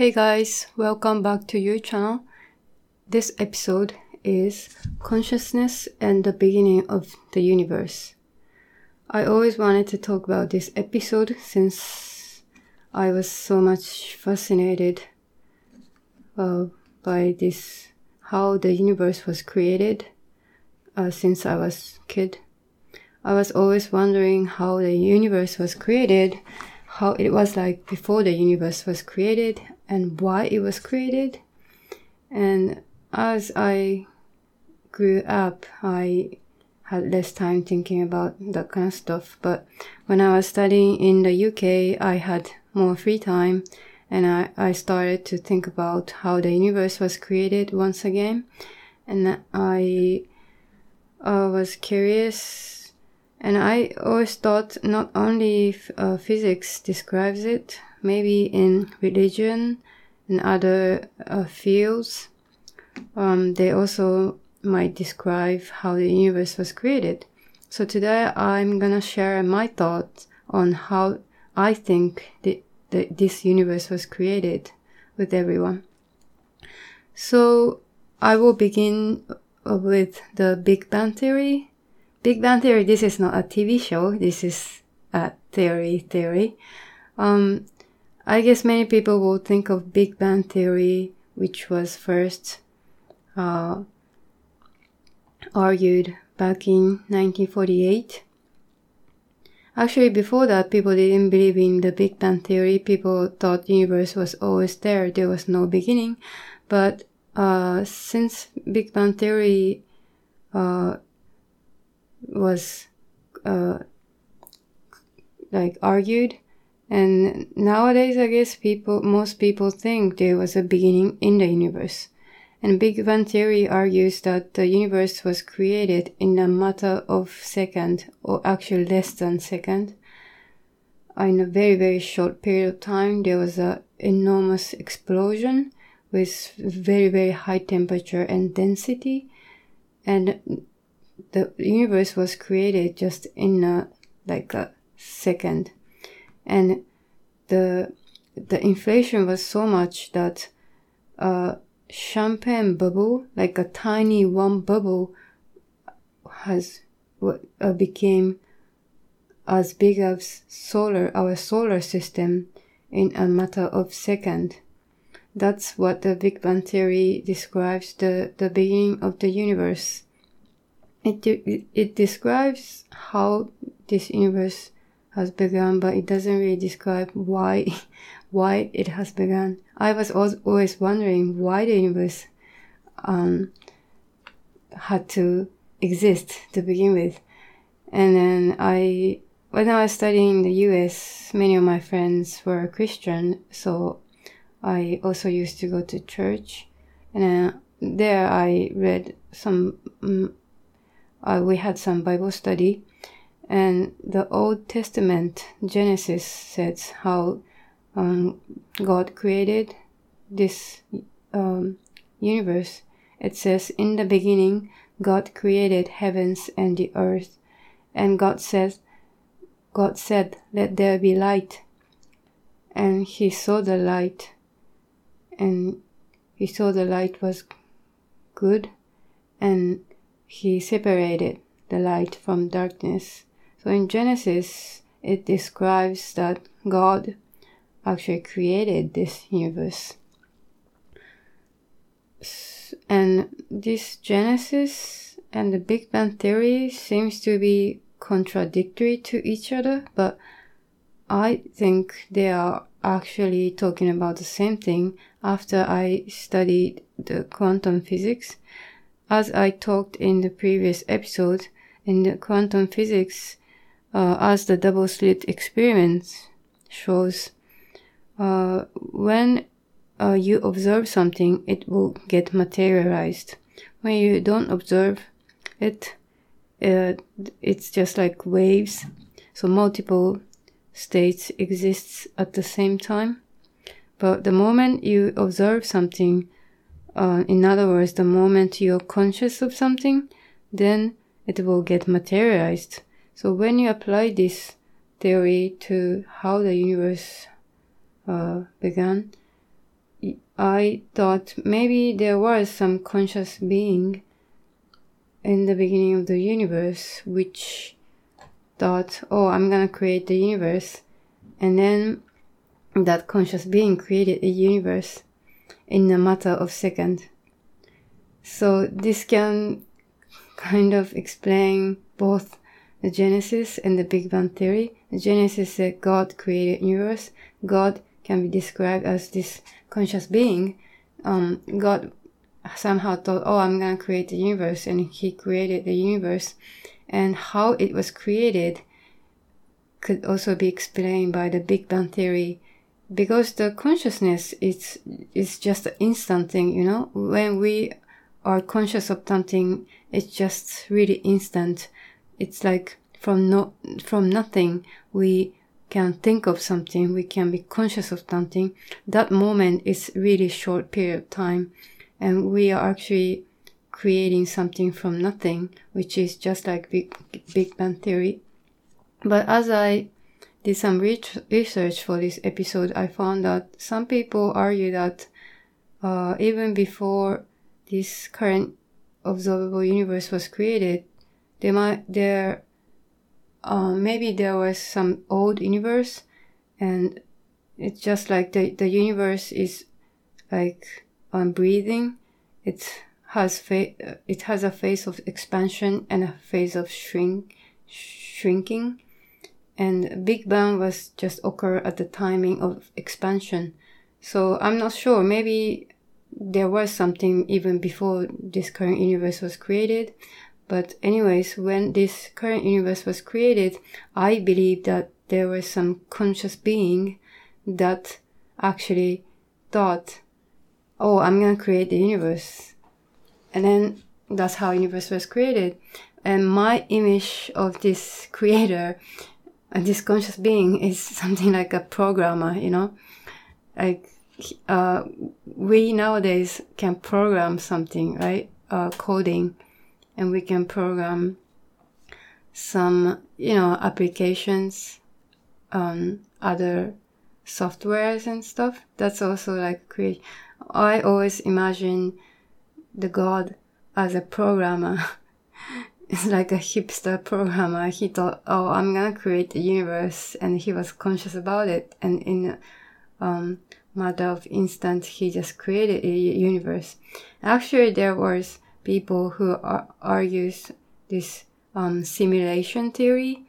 Hey guys, welcome back to your channel. This episode is Consciousness and the Beginning of the Universe. I always wanted to talk about this episode since I was so much fascinated uh, by this how the universe was created uh, since I was kid. I was always wondering how the universe was created, how it was like before the universe was created, and why it was created. And as I grew up, I had less time thinking about that kind of stuff. But when I was studying in the UK, I had more free time and I, I started to think about how the universe was created once again. And I uh, was curious and I always thought not only uh, physics describes it, maybe in religion and other uh, fields, um, they also might describe how the universe was created. So today I'm gonna share my thoughts on how I think the, the, this universe was created with everyone. So I will begin with the Big Bang Theory. Big Bang Theory, this is not a TV show, this is a theory theory. Um, I guess many people will think of Big Bang Theory, which was first uh, argued back in 1948. Actually, before that, people didn't believe in the Big Bang Theory. People thought universe was always there. There was no beginning. But uh, since Big Bang Theory uh, was uh, like argued, and nowadays, I guess people, most people think there was a beginning in the universe. And Big Bang Theory argues that the universe was created in a matter of second, or actually less than second. In a very, very short period of time, there was an enormous explosion with very, very high temperature and density. And the universe was created just in a, like a second. And the, the inflation was so much that, uh, champagne bubble, like a tiny one bubble, has uh, became as big as solar our solar system in a matter of second. That's what the Big Bang theory describes the, the beginning of the universe. It, it, it describes how this universe has begun, but it doesn't really describe why why it has begun. I was always wondering why the universe um, had to exist to begin with. And then I, when I was studying in the US, many of my friends were Christian, so I also used to go to church. And uh, there I read some, um, uh, we had some Bible study. And the Old Testament, Genesis, says how um, God created this um, universe. It says, In the beginning, God created heavens and the earth. And God says, God said, Let there be light. And he saw the light, and he saw the light was good, and he separated the light from darkness. So in Genesis, it describes that God actually created this universe. And this Genesis and the Big Bang Theory seems to be contradictory to each other, but I think they are actually talking about the same thing after I studied the quantum physics. As I talked in the previous episode, in the quantum physics, uh, as the double slit experiment shows, uh, when uh, you observe something, it will get materialized. When you don't observe it, uh, it's just like waves. So multiple states exists at the same time. But the moment you observe something, uh, in other words, the moment you're conscious of something, then it will get materialized. So when you apply this theory to how the universe uh, began, I thought maybe there was some conscious being in the beginning of the universe which thought, oh, I'm gonna create the universe. And then that conscious being created a universe in a matter of second. So this can kind of explain both the Genesis and the Big Bang theory. The Genesis said God created universe. God can be described as this conscious being. Um, God somehow thought, oh, I'm gonna create the universe, and He created the universe. And how it was created could also be explained by the Big Bang theory because the consciousness is is just an instant thing you know when we are conscious of something it's just really instant it's like from no from nothing we can think of something we can be conscious of something. That moment is really short period of time and we are actually creating something from nothing which is just like big big bang theory. But as i did some research for this episode, I found that some people argue that uh, even before this current observable universe was created, there might there uh, maybe there was some old universe, and it's just like the the universe is like um, breathing. It has fa- it has a phase of expansion and a phase of shrink shrinking and Big Bang was just occur at the timing of expansion. So I'm not sure. Maybe there was something even before this current universe was created. But anyways, when this current universe was created, I believe that there was some conscious being that actually thought, oh, I'm going to create the universe. And then that's how universe was created. And my image of this creator this conscious being is something like a programmer, you know, like uh, we nowadays can program something, right? Uh, coding, and we can program some, you know, applications, um, other softwares and stuff. That's also like create. I always imagine the God as a programmer. is like a hipster programmer. He thought, oh, I'm gonna create the universe, and he was conscious about it. And in um, matter of instant, he just created a universe. Actually, there was people who ar- argues this um, simulation theory.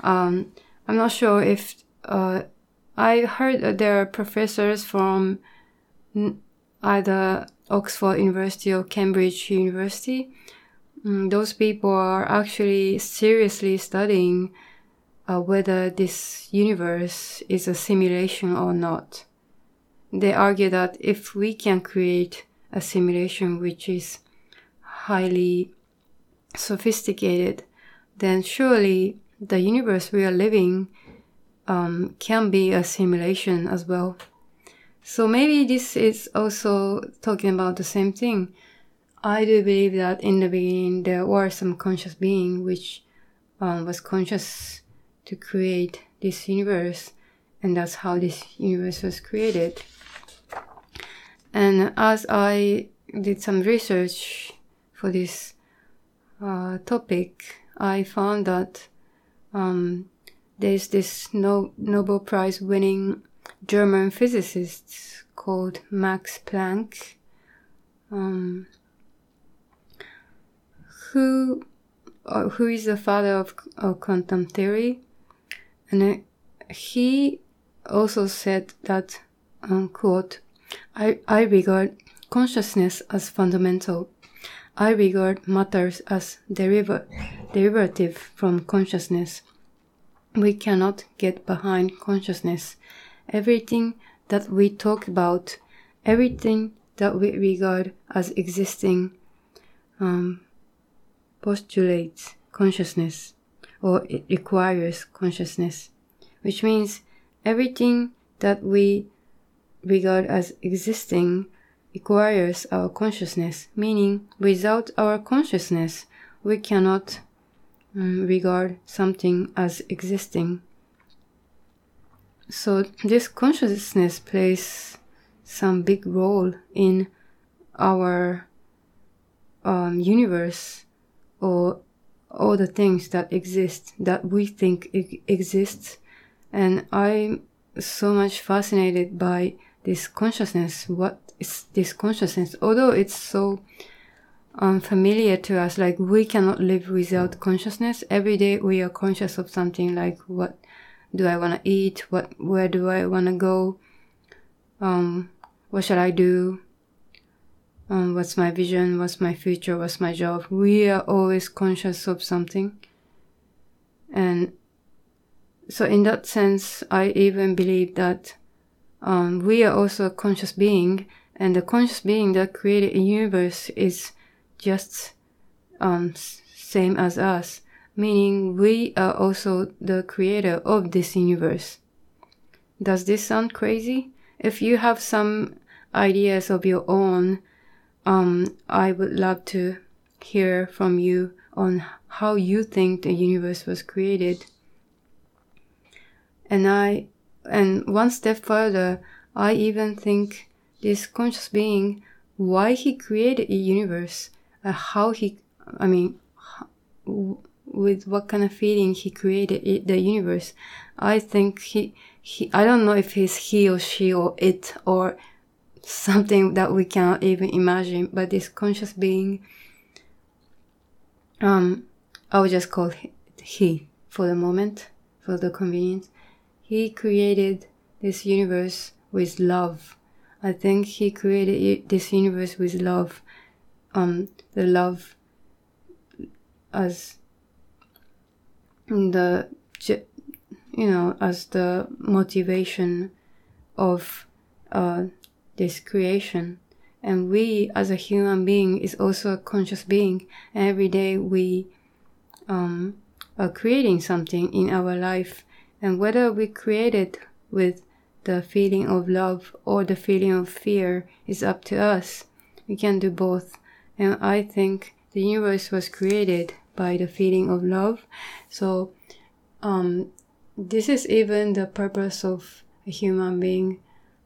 Um, I'm not sure if uh, I heard there are professors from either Oxford University or Cambridge University Mm, those people are actually seriously studying uh, whether this universe is a simulation or not. They argue that if we can create a simulation which is highly sophisticated, then surely the universe we are living um, can be a simulation as well. So maybe this is also talking about the same thing. I do believe that in the beginning there were some conscious being which um, was conscious to create this universe, and that's how this universe was created. And as I did some research for this uh, topic, I found that um, there's this no- Nobel Prize winning German physicist called Max Planck. Um, who uh, who is the father of, of quantum theory, and uh, he also said that, unquote, I, I regard consciousness as fundamental. I regard matters as deriva- derivative from consciousness. We cannot get behind consciousness. Everything that we talk about, everything that we regard as existing, um, postulates consciousness or it requires consciousness, which means everything that we regard as existing requires our consciousness, meaning without our consciousness, we cannot um, regard something as existing. So this consciousness plays some big role in our um, universe or all the things that exist that we think exists and i'm so much fascinated by this consciousness what is this consciousness? Although it's so unfamiliar to us like we cannot live without consciousness. Every day we are conscious of something like what do i want to eat? What where do i want to go? Um what should i do? Um, what's my vision, what's my future, what's my job. We are always conscious of something. And so, in that sense, I even believe that um, we are also a conscious being, and the conscious being that created a universe is just um, same as us, meaning we are also the creator of this universe. Does this sound crazy? If you have some ideas of your own, um, I would love to hear from you on how you think the universe was created. And I, and one step further, I even think this conscious being, why he created a universe, uh, how he, I mean, with what kind of feeling he created it, the universe. I think he, he, I don't know if he's he or she or it or something that we cannot even imagine, but this conscious being, um, I will just call he for the moment, for the convenience. He created this universe with love. I think he created this universe with love. Um, the love as the, you know, as the motivation of uh, this creation. And we, as a human being, is also a conscious being. Every day we um, are creating something in our life. And whether we create it with the feeling of love or the feeling of fear is up to us. We can do both. And I think the universe was created by the feeling of love. So, um, this is even the purpose of a human being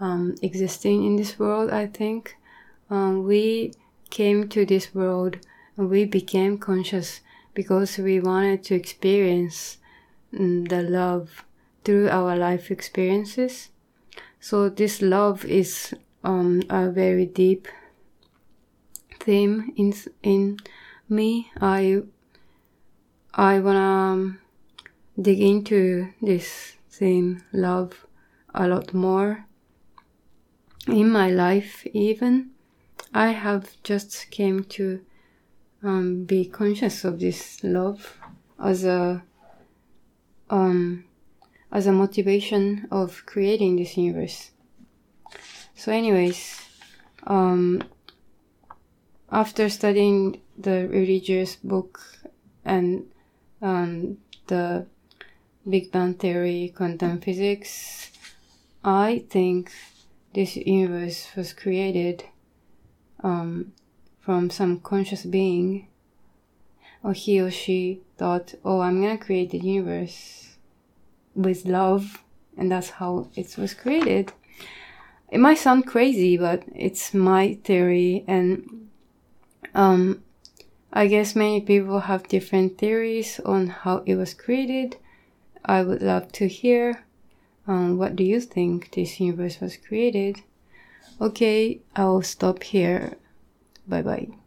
um, existing in this world, I think. Um, we came to this world and we became conscious because we wanted to experience the love through our life experiences. So this love is um, a very deep theme in in me. I I wanna um, dig into this theme, love, a lot more in my life even i have just came to um, be conscious of this love as a um, as a motivation of creating this universe. So anyways um, after studying the religious book and um, the big bang theory quantum physics i think this universe was created um, from some conscious being, or he or she thought, oh, I'm gonna create the universe with love, and that's how it was created. It might sound crazy, but it's my theory, and um, I guess many people have different theories on how it was created. I would love to hear um, what do you think this universe was created? Okay, I'll stop here. Bye bye.